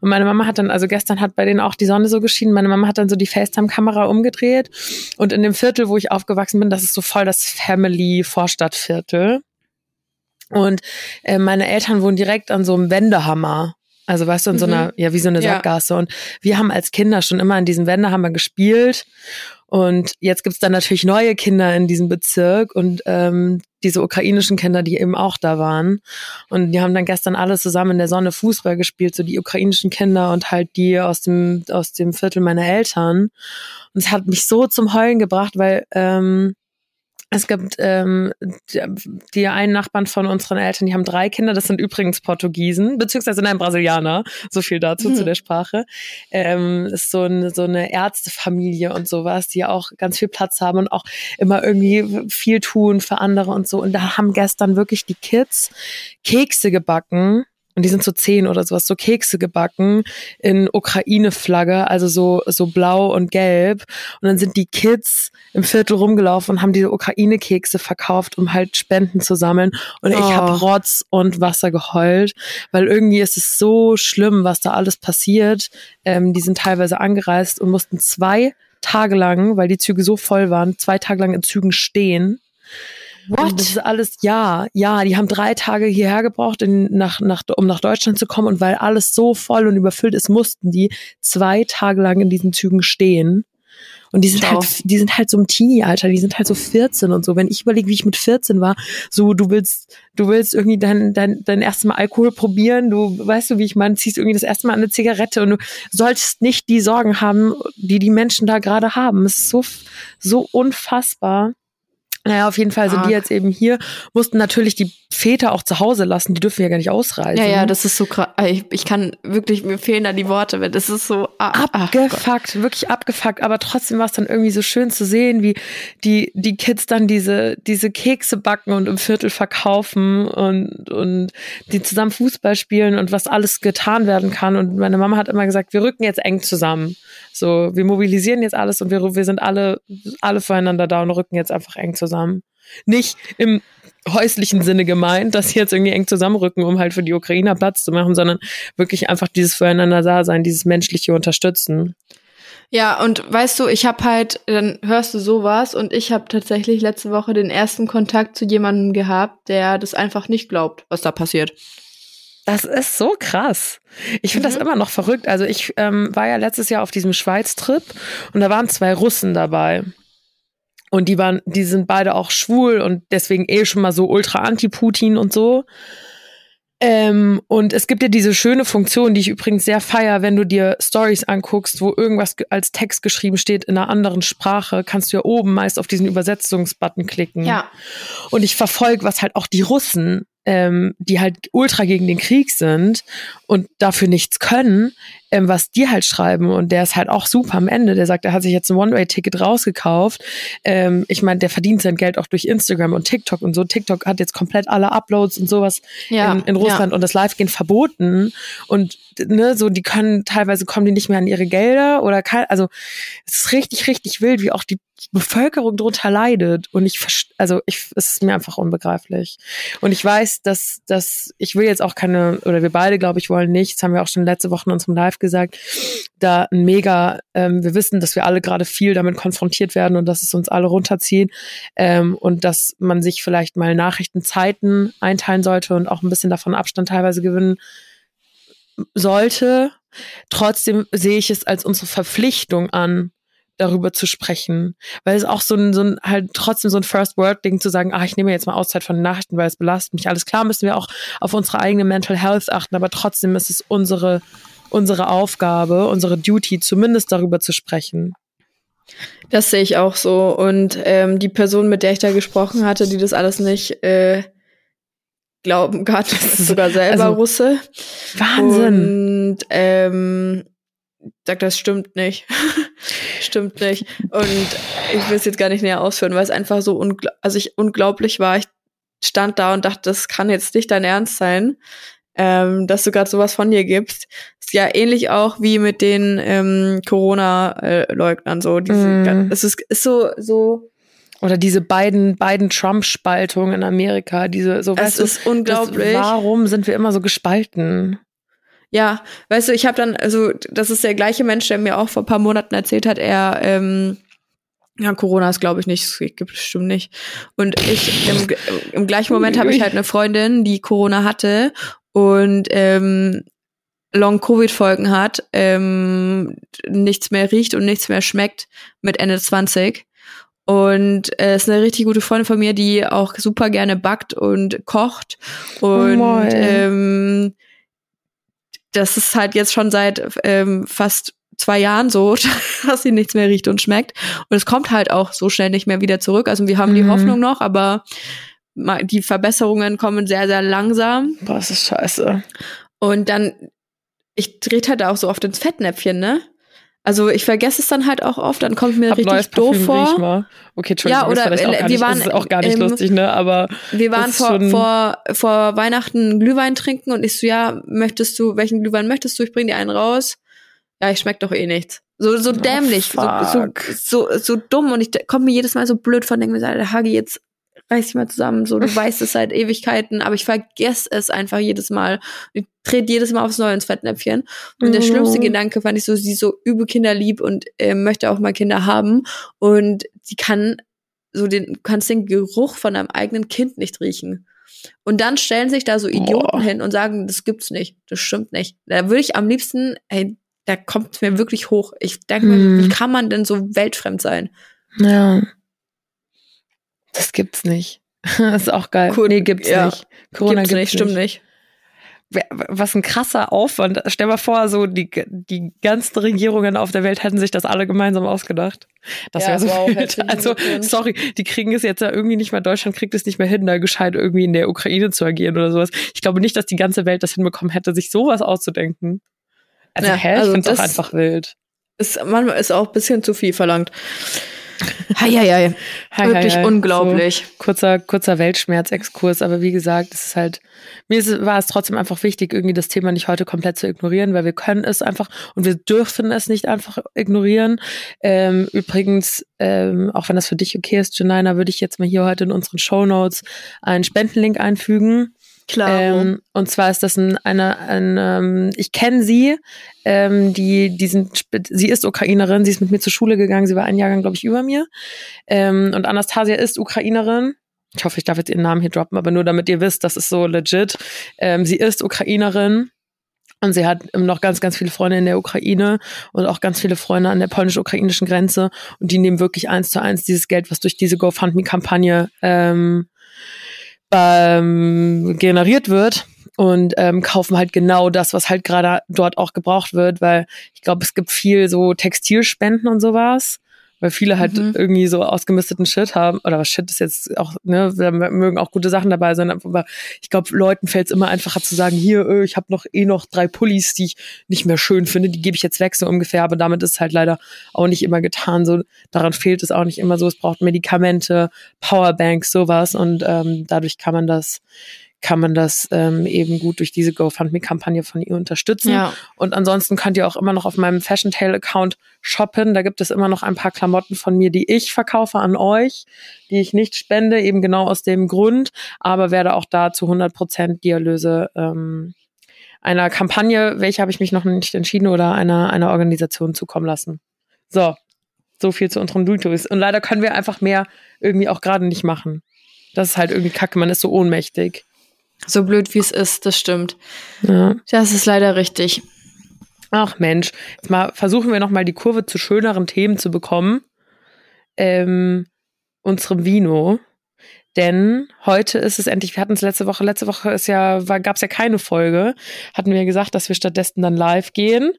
Und meine Mama hat dann, also gestern hat bei denen auch die Sonne so geschienen, meine Mama hat dann so die FaceTime-Kamera umgedreht. Und in dem Viertel, wo ich aufgewachsen bin, das ist so voll das Family-Vorstadtviertel. Und äh, meine Eltern wohnen direkt an so einem Wendehammer. Also weißt du, in mhm. so einer, ja, wie so eine Sackgasse. Ja. Und wir haben als Kinder schon immer an diesem Wendehammer gespielt. Und jetzt gibt's dann natürlich neue Kinder in diesem Bezirk und ähm, diese ukrainischen Kinder, die eben auch da waren. Und die haben dann gestern alle zusammen in der Sonne Fußball gespielt, so die ukrainischen Kinder und halt die aus dem, aus dem Viertel meiner Eltern. Und es hat mich so zum Heulen gebracht, weil ähm, es gibt ähm, die, die einen Nachbarn von unseren Eltern, die haben drei Kinder, das sind übrigens Portugiesen, beziehungsweise nein, Brasilianer, so viel dazu mhm. zu der Sprache. Ähm, ist so eine, so eine Ärztefamilie und sowas, die auch ganz viel Platz haben und auch immer irgendwie viel tun für andere und so. Und da haben gestern wirklich die Kids Kekse gebacken und die sind so zehn oder sowas, so Kekse gebacken in Ukraine-Flagge, also so, so blau und gelb. Und dann sind die Kids im Viertel rumgelaufen und haben diese Ukraine-Kekse verkauft, um halt Spenden zu sammeln. Und ich oh. habe Rotz und Wasser geheult, weil irgendwie ist es so schlimm, was da alles passiert. Ähm, die sind teilweise angereist und mussten zwei Tage lang, weil die Züge so voll waren, zwei Tage lang in Zügen stehen What? Das ist alles, ja, ja, die haben drei Tage hierher gebraucht, in, nach, nach, um nach Deutschland zu kommen. Und weil alles so voll und überfüllt ist, mussten die zwei Tage lang in diesen Zügen stehen. Und die sind Ciao. halt, die sind halt so im Teenie-Alter, die sind halt so 14 und so. Wenn ich überlege, wie ich mit 14 war, so du willst, du willst irgendwie dein, dein, dein erstes Mal Alkohol probieren, du weißt du, wie ich meine, ziehst irgendwie das erste Mal eine Zigarette und du solltest nicht die Sorgen haben, die die Menschen da gerade haben. Es ist so, so unfassbar. Naja, auf jeden Fall sind Arg. die jetzt eben hier, mussten natürlich die Väter auch zu Hause lassen, die dürfen ja gar nicht ausreisen. Ja, ja, das ist so krass. Ich, ich kann wirklich, mir fehlen da die Worte, weil das ist so ah, abgefuckt, wirklich abgefuckt. Aber trotzdem war es dann irgendwie so schön zu sehen, wie die, die Kids dann diese, diese Kekse backen und im Viertel verkaufen und, und die zusammen Fußball spielen und was alles getan werden kann. Und meine Mama hat immer gesagt, wir rücken jetzt eng zusammen. So, wir mobilisieren jetzt alles und wir, wir sind alle, alle füreinander da und rücken jetzt einfach eng zusammen. Nicht im häuslichen Sinne gemeint, dass sie jetzt irgendwie eng zusammenrücken, um halt für die Ukrainer Platz zu machen, sondern wirklich einfach dieses füreinander da sein, dieses menschliche Unterstützen. Ja, und weißt du, ich habe halt, dann hörst du sowas und ich habe tatsächlich letzte Woche den ersten Kontakt zu jemandem gehabt, der das einfach nicht glaubt, was da passiert. Das ist so krass. Ich finde mhm. das immer noch verrückt. Also ich ähm, war ja letztes Jahr auf diesem Schweiz-Trip und da waren zwei Russen dabei. Und die waren, die sind beide auch schwul und deswegen eh schon mal so ultra anti-Putin und so. Ähm, und es gibt ja diese schöne Funktion, die ich übrigens sehr feier, wenn du dir Stories anguckst, wo irgendwas als Text geschrieben steht in einer anderen Sprache, kannst du ja oben meist auf diesen Übersetzungsbutton klicken. Ja. Und ich verfolge, was halt auch die Russen ähm, die halt ultra gegen den Krieg sind und dafür nichts können, ähm, was die halt schreiben. Und der ist halt auch super am Ende. Der sagt, er hat sich jetzt ein One-Way-Ticket rausgekauft. Ähm, ich meine, der verdient sein Geld auch durch Instagram und TikTok und so. TikTok hat jetzt komplett alle Uploads und sowas ja, in, in, Russland ja. und das Live-Gehen verboten. Und ne, so, die können, teilweise kommen die nicht mehr an ihre Gelder oder kann, also es ist richtig, richtig wild, wie auch die Bevölkerung drunter leidet. Und ich, also ich, es ist mir einfach unbegreiflich. Und ich weiß, dass, dass ich will jetzt auch keine, oder wir beide, glaube ich, wollen nicht, das haben wir auch schon letzte Woche in unserem Live gesagt, da mega, ähm, wir wissen, dass wir alle gerade viel damit konfrontiert werden und dass es uns alle runterzieht ähm, und dass man sich vielleicht mal Nachrichtenzeiten einteilen sollte und auch ein bisschen davon Abstand teilweise gewinnen sollte. Trotzdem sehe ich es als unsere Verpflichtung an, darüber zu sprechen. Weil es auch so ein, so ein halt trotzdem so ein First-Word-Ding zu sagen, ah, ich nehme jetzt mal Auszeit von den Nachrichten, weil es belastet mich. Alles klar, müssen wir auch auf unsere eigene Mental Health achten, aber trotzdem ist es unsere, unsere Aufgabe, unsere Duty, zumindest darüber zu sprechen. Das sehe ich auch so. Und ähm, die Person, mit der ich da gesprochen hatte, die das alles nicht äh, glauben kann, ist sogar selber also, Russe. Wahnsinn. Und ähm, sagt, das stimmt nicht. stimmt nicht. Und ich will es jetzt gar nicht näher ausführen, weil es einfach so ungl also ich unglaublich war. Ich stand da und dachte, das kann jetzt nicht dein Ernst sein, ähm, dass du gerade sowas von dir gibst. Ist ja ähnlich auch wie mit den ähm, Corona-Leugnern so. Diese, mm. Es ist, ist so so oder diese beiden beiden Trump-Spaltungen in Amerika, diese so. Es ist du, unglaublich. Das, warum sind wir immer so gespalten? Ja, weißt du, ich habe dann, also das ist der gleiche Mensch, der mir auch vor paar Monaten erzählt hat, er, ähm, ja, Corona ist, glaube ich, nicht, es gibt bestimmt nicht. Und ich, im, im gleichen Moment habe ich halt eine Freundin, die Corona hatte und ähm, Long-Covid-Folgen hat, ähm, nichts mehr riecht und nichts mehr schmeckt mit Ende 20. Und äh, ist eine richtig gute Freundin von mir, die auch super gerne backt und kocht. Und oh ähm, das ist halt jetzt schon seit ähm, fast zwei Jahren so, dass sie nichts mehr riecht und schmeckt. Und es kommt halt auch so schnell nicht mehr wieder zurück. Also wir haben mhm. die Hoffnung noch, aber die Verbesserungen kommen sehr, sehr langsam. Boah, das ist scheiße. Und dann, ich trete halt auch so oft ins Fettnäpfchen, ne? Also ich vergesse es dann halt auch oft, dann kommt mir Hab richtig neues doof Parfüm, vor. riech mal. Okay, Entschuldigung, Ja, oder, gar wir nicht, waren das ist auch gar nicht im- lustig, ne? Aber Wir waren das vor, vor, vor Weihnachten Glühwein trinken und ich so, ja, möchtest du, welchen Glühwein möchtest du? Ich bring dir einen raus. Ja, ich schmeck doch eh nichts. So, so dämlich, so, so, Oh, fuck. so, so dumm und ich komme mir jedes Mal so blöd von, denke mir, so, Hagi, jetzt reiß dich mal zusammen, so, du weißt es seit Ewigkeiten, aber ich vergesse es einfach jedes Mal. Ich trete jedes Mal aufs Neue ins Fettnäpfchen. Und der Mhm. schlimmste Gedanke fand ich so, sie ist so übel kinderlieb und äh, möchte auch mal Kinder haben und sie kann so den, du kannst den Geruch von deinem eigenen Kind nicht riechen. Und dann stellen sich da so Idioten Boah. hin und sagen, das gibt's nicht, das stimmt nicht. Da würde ich am liebsten, ey, da kommt mir wirklich hoch. Ich denke mir, Hm. wie kann man denn so weltfremd sein? Ja. Das gibt's nicht. Das ist auch geil. Cool. Nee, gibt's Ja. nicht. Corona gibt's nicht, stimmt nicht. Was ein krasser Aufwand. Stell mal vor, so die, die ganzen Regierungen auf der Welt hätten sich das alle gemeinsam ausgedacht. Das Ja, wäre so wow, wild. herzlichen Also, sorry, die kriegen es jetzt ja irgendwie nicht mehr, Deutschland kriegt es nicht mehr hin, da gescheit irgendwie in der Ukraine zu agieren oder sowas. Ich glaube nicht, dass die ganze Welt das hinbekommen hätte, sich sowas auszudenken. Also, Ja, hä, ich also finde es das- einfach wild. Ist, manchmal ist auch ein bisschen zu viel verlangt. Heieiei. Hi, Wirklich hi, hi. unglaublich. So, kurzer, kurzer Weltschmerzexkurs, aber wie gesagt, es ist halt, mir ist, war es trotzdem einfach wichtig, irgendwie das Thema nicht heute komplett zu ignorieren, weil wir können es einfach und wir dürfen es nicht einfach ignorieren. Ähm, übrigens, ähm, auch wenn das für dich okay ist, Janina, würde ich jetzt mal hier heute in unseren Show Notes einen Spendenlink einfügen. Klar. Ähm, und zwar ist das ein, eine, ein, ähm, ich kenne sie, ähm, die, die sind, sie ist Ukrainerin, sie ist mit mir zur Schule gegangen, sie war ein Jahrgang, glaube ich, über mir. Ähm, und Anastasia ist Ukrainerin. Ich hoffe, ich darf jetzt ihren Namen hier droppen, aber nur damit ihr wisst, das ist so legit. Ähm, sie ist Ukrainerin. Und sie hat noch ganz, ganz viele Freunde in der Ukraine und auch ganz viele Freunde an der polnisch-ukrainischen Grenze. Und die nehmen wirklich eins zu eins dieses Geld, was durch diese GoFundMe-Kampagne ähm, ähm, generiert wird und ähm, kaufen halt genau das, was halt gerade dort auch gebraucht wird, weil ich glaube, es gibt viel so Textilspenden und sowas, weil viele halt Mhm. irgendwie so ausgemisteten Shit haben oder was Shit ist jetzt auch, ne, da mögen auch gute Sachen dabei sein, aber ich glaube, Leuten fällt es immer einfacher zu sagen, hier, äh, ich habe noch eh noch drei Pullis, die ich nicht mehr schön finde, die gebe ich jetzt weg so ungefähr, aber damit ist es halt leider auch nicht immer getan, so daran fehlt es auch nicht immer so, es braucht Medikamente, Powerbanks, sowas und ähm, dadurch kann man das kann man das ähm, eben gut durch diese GoFundMe-Kampagne von ihr unterstützen. ja. Und ansonsten könnt ihr auch immer noch auf meinem Fashion Tail Account shoppen. Da gibt es immer noch ein paar Klamotten von mir, die ich verkaufe an euch, die ich nicht spende, eben genau aus dem Grund, aber werde auch da zu 100 Prozent die Erlöse ähm, einer Kampagne, welche habe ich mich noch nicht entschieden, oder einer, einer Organisation zukommen lassen. So, so viel zu unseren Dutos. Und leider können wir einfach mehr irgendwie auch gerade nicht machen. Das ist halt irgendwie kacke, man ist so ohnmächtig. So blöd wie es ist, das stimmt. Ja. Das ist leider richtig. Ach Mensch, jetzt mal versuchen wir noch mal die Kurve zu schöneren Themen zu bekommen. Ähm, unserem Vino. Denn heute ist es endlich, wir hatten es letzte Woche, letzte Woche ist ja, gab es ja keine Folge, hatten wir gesagt, dass wir stattdessen dann live gehen.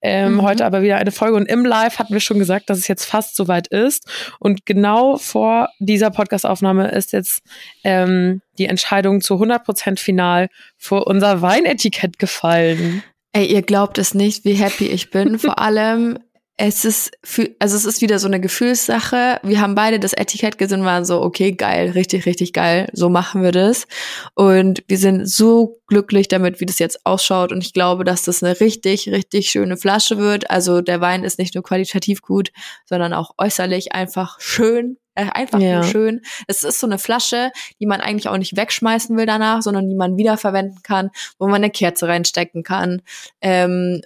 Ähm, Mhm. Heute aber wieder eine Folge und im Live hatten wir schon gesagt, dass es jetzt fast soweit ist. Und genau vor dieser Podcastaufnahme ist jetzt ähm, die Entscheidung zu 100% final für unser Weinetikett gefallen. Ey, ihr glaubt es nicht, wie happy ich bin. Vor allem, es ist, für, also es ist wieder so eine Gefühlssache. Wir haben beide das Etikett gesehen waren so, okay, geil, richtig, richtig geil. So machen wir das. Und wir sind so glücklich damit, wie das jetzt ausschaut. Und ich glaube, dass das eine richtig, richtig schöne Flasche wird. Also der Wein ist nicht nur qualitativ gut, sondern auch äußerlich einfach schön. Äh, einfach Ja. nur schön. Es ist so eine Flasche, die man eigentlich auch nicht wegschmeißen will danach, sondern die man wiederverwenden kann, wo man eine Kerze reinstecken kann. Ähm,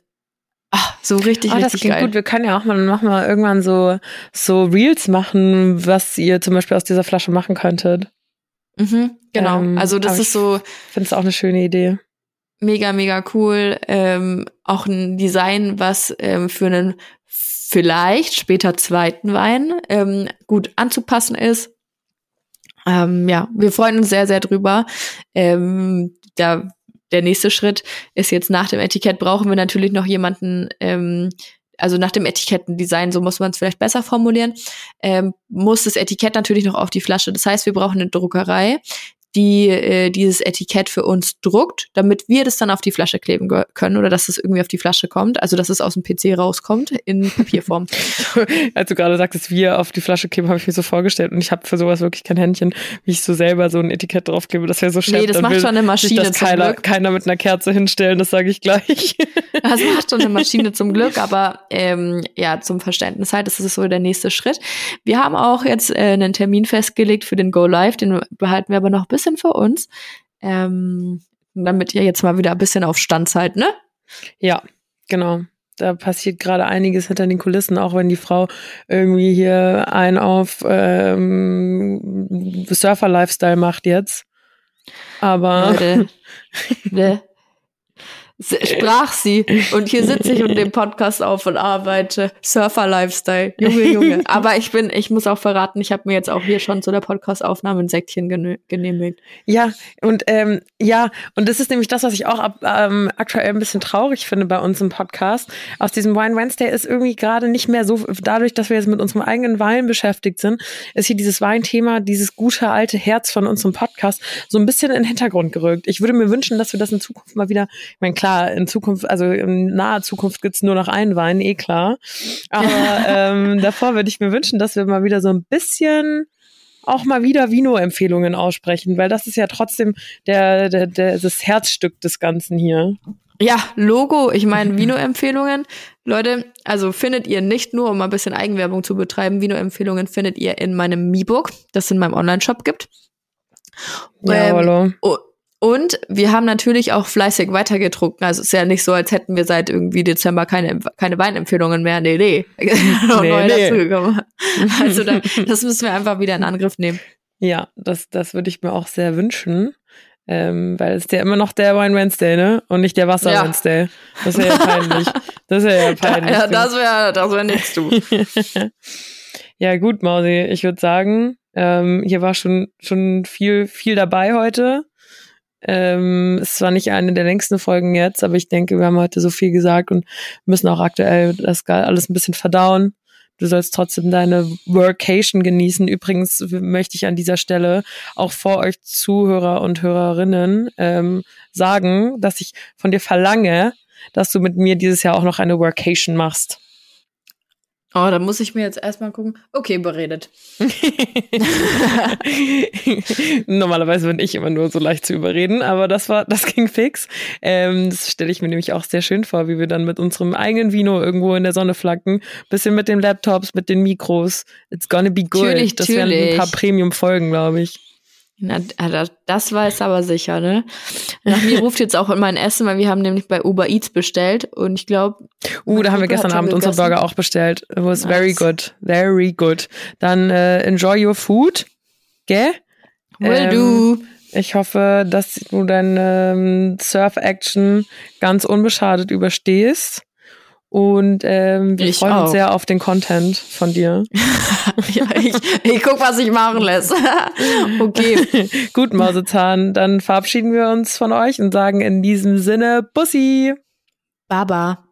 ach, so richtig, das richtig klingt geil. gut. Wir können ja auch mal, machen wir irgendwann so, so Reels machen, was ihr zum Beispiel aus dieser Flasche machen könntet. Mhm, genau. Ähm, also das ist so Ich finde es auch eine schöne Idee. mega, mega cool. Ähm, auch ein Design, was ähm, für einen vielleicht später zweiten Wein ähm, gut anzupassen ist. Ähm, ja, wir freuen uns sehr, sehr drüber. Ähm, da, der nächste Schritt ist jetzt nach dem Etikett brauchen wir natürlich noch jemanden, ähm, also nach dem Etikettendesign, so muss man es vielleicht besser formulieren, ähm, muss das Etikett natürlich noch auf die Flasche. Das heißt, wir brauchen eine Druckerei, die äh, dieses Etikett für uns druckt, damit wir das dann auf die Flasche kleben können oder dass es irgendwie auf die Flasche kommt, also dass es aus dem PC rauskommt in Papierform. Als du gerade sagtest, wir auf die Flasche kleben, habe ich mir so vorgestellt und ich habe für sowas wirklich kein Händchen, wie ich so selber so ein Etikett draufklebe. Das wäre so schön. Nee, das macht schon eine Maschine das keiner, keiner mit einer Kerze hinstellen, das sage ich gleich. Das macht schon eine Maschine zum Glück, aber ähm, ja, zum Verständnis halt, das ist so der nächste Schritt. Wir haben auch jetzt äh, einen Termin festgelegt für den Go Live, den behalten wir aber noch ein bisschen für uns. Ähm, damit ihr jetzt mal wieder ein bisschen auf Stand seid, ne? Ja, genau. Da passiert gerade einiges hinter den Kulissen, auch wenn die Frau irgendwie hier einen auf ähm, Surfer-Lifestyle macht jetzt. Aber. Leute, ne? Sprach sie. Und hier sitze ich und den Podcast auf und arbeite. Surfer-Lifestyle. Junge, Junge. Aber ich bin, ich muss auch verraten, ich habe mir jetzt auch hier schon zu der Podcast-Aufnahme ein Säckchen genehmigt. Ja, und ähm, ja, und das ist nämlich das, was ich auch ab, ähm, aktuell ein bisschen traurig finde bei uns im Podcast. Aus diesem Wine Wednesday ist irgendwie gerade nicht mehr so, dadurch, dass wir jetzt mit unserem eigenen Wein beschäftigt sind, ist hier dieses Weinthema, dieses gute alte Herz von unserem Podcast so ein bisschen in den Hintergrund gerückt. Ich würde mir wünschen, dass wir das in Zukunft mal wieder, ich meine, klar, klar, in Zukunft, also in naher Zukunft gibt's nur noch einen Wein, eh klar. Aber ähm, davor würde ich mir wünschen, dass wir mal wieder so ein bisschen auch mal wieder Vino-Empfehlungen aussprechen, weil das ist ja trotzdem der, der, der, das Herzstück des Ganzen hier. Ja, Logo, ich meine Vino-Empfehlungen. Leute, also findet ihr nicht nur, um ein bisschen Eigenwerbung zu betreiben, Vino-Empfehlungen findet ihr in meinem Mi-Book, das es in meinem Online-Shop gibt. Ja, ähm, hallo. Und wir haben natürlich auch fleißig weitergetrunken. Also es ist ja nicht so, als hätten wir seit irgendwie Dezember keine, keine Weinempfehlungen mehr. Nee, nee. nee, nee. Also da, das müssen wir einfach wieder in Angriff nehmen. Ja, das, das würde ich mir auch sehr wünschen. Ähm, weil es ist ja immer noch der Wine Wednesday, ne? Und nicht der Wasser ja. Wednesday. Das wäre ja peinlich. Das wäre ja peinlich. Ja, das wäre das wär nichts, du. ja, gut, Mausi. Ich würde sagen, ähm, hier war schon, schon viel, viel dabei heute. Ähm, es war nicht eine der längsten Folgen jetzt, aber ich denke, wir haben heute so viel gesagt und müssen auch aktuell das alles ein bisschen verdauen. Du sollst trotzdem deine Workation genießen. Übrigens möchte ich an dieser Stelle auch vor euch Zuhörer und Hörerinnen ähm, sagen, dass ich von dir verlange, dass du mit mir dieses Jahr auch noch eine Workation machst. Oh, da muss ich mir jetzt erstmal gucken. Okay, beredet. Normalerweise bin ich immer nur so leicht zu überreden, aber das war, das ging fix. Ähm, das stelle ich mir nämlich auch sehr schön vor, wie wir dann mit unserem eigenen Vino irgendwo in der Sonne flacken. Bisschen mit den Laptops, mit den Mikros. It's gonna be good. Natürlich, das werden ein paar Premium-Folgen, glaube ich. Na, das weiß aber sicher, ne? Nach mir ruft jetzt auch immer ein Essen, weil wir haben nämlich bei Uber Eats bestellt und ich glaube. Uh, da haben wir gestern Abend unsere Burger auch bestellt. It was nice. very good. Very good. Dann äh, enjoy your food. Gell? Will ähm, do. Ich hoffe, dass du deine ähm, Surf-Action ganz unbeschadet überstehst. Und ähm, wir ich freuen auch. uns sehr auf den Content von dir. ja, ich, ich guck, was ich machen lässt. okay. Gut, Mausezahn. Dann verabschieden wir uns von euch und sagen in diesem Sinne Bussi. Baba.